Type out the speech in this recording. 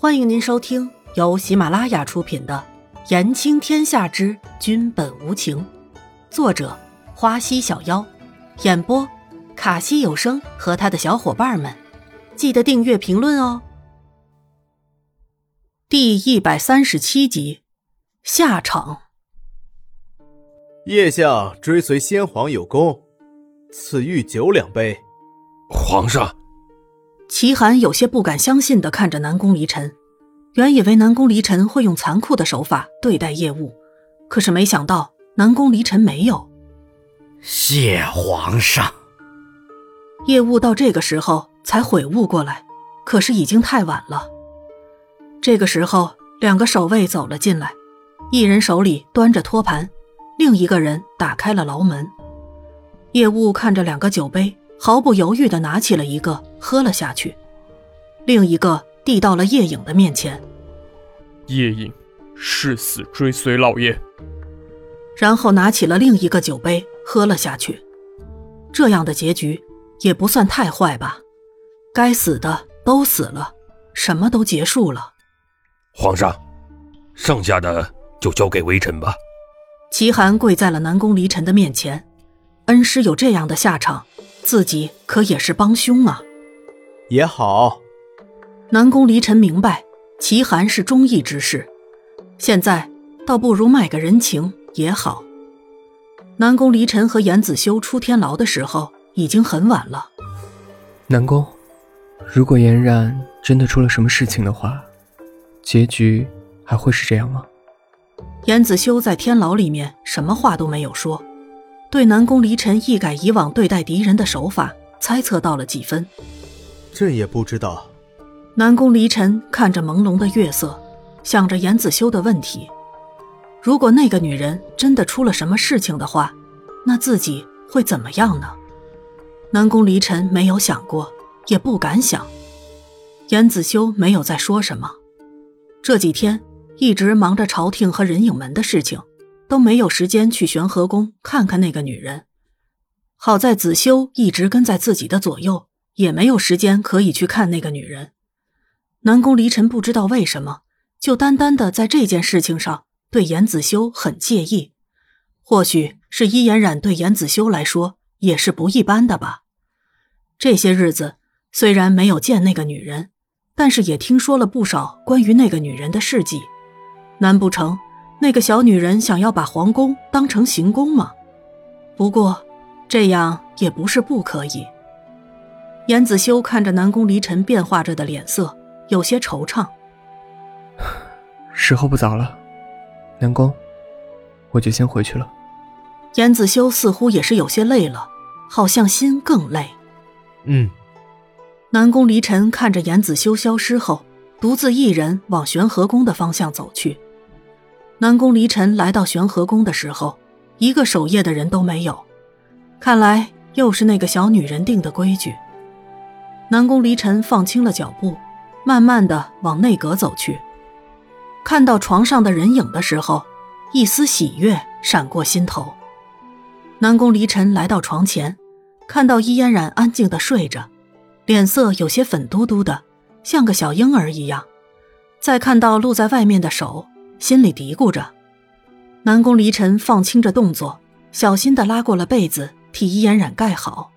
欢迎您收听由喜马拉雅出品的《言情天下之君本无情》，作者花溪小妖，演播卡西有声和他的小伙伴们。记得订阅、评论哦。第一百三十七集，下场。叶相追随先皇有功，赐御酒两杯。皇上。齐寒有些不敢相信的看着南宫离尘，原以为南宫离尘会用残酷的手法对待叶雾，可是没想到南宫离尘没有。谢皇上。叶雾到这个时候才悔悟过来，可是已经太晚了。这个时候，两个守卫走了进来，一人手里端着托盘，另一个人打开了牢门。叶雾看着两个酒杯。毫不犹豫地拿起了一个，喝了下去，另一个递到了叶影的面前。叶影誓死追随老爷，然后拿起了另一个酒杯，喝了下去。这样的结局也不算太坏吧？该死的都死了，什么都结束了。皇上，剩下的就交给微臣吧。齐寒跪在了南宫离尘的面前，恩师有这样的下场。自己可也是帮凶啊，也好。南宫离尘明白齐寒是忠义之士，现在倒不如卖个人情也好。南宫离尘和严子修出天牢的时候已经很晚了。南宫，如果颜然真的出了什么事情的话，结局还会是这样吗？严子修在天牢里面什么话都没有说。对南宫离尘一改以往对待敌人的手法，猜测到了几分。这也不知道。南宫离尘看着朦胧的月色，想着严子修的问题。如果那个女人真的出了什么事情的话，那自己会怎么样呢？南宫离尘没有想过，也不敢想。严子修没有再说什么。这几天一直忙着朝廷和人影门的事情。都没有时间去玄和宫看看那个女人。好在子修一直跟在自己的左右，也没有时间可以去看那个女人。南宫离尘不知道为什么，就单单的在这件事情上对严子修很介意。或许是伊颜染对严子修来说也是不一般的吧。这些日子虽然没有见那个女人，但是也听说了不少关于那个女人的事迹。难不成？那个小女人想要把皇宫当成行宫吗？不过，这样也不是不可以。严子修看着南宫离尘变化着的脸色，有些惆怅。时候不早了，南宫，我就先回去了。严子修似乎也是有些累了，好像心更累。嗯。南宫离尘看着严子修消失后，独自一人往玄和宫的方向走去。南宫离尘来到玄和宫的时候，一个守夜的人都没有，看来又是那个小女人定的规矩。南宫离尘放轻了脚步，慢慢的往内阁走去。看到床上的人影的时候，一丝喜悦闪过心头。南宫离尘来到床前，看到伊嫣然安静的睡着，脸色有些粉嘟嘟的，像个小婴儿一样。再看到露在外面的手。心里嘀咕着，南宫离尘放轻着动作，小心地拉过了被子，替伊嫣染盖好。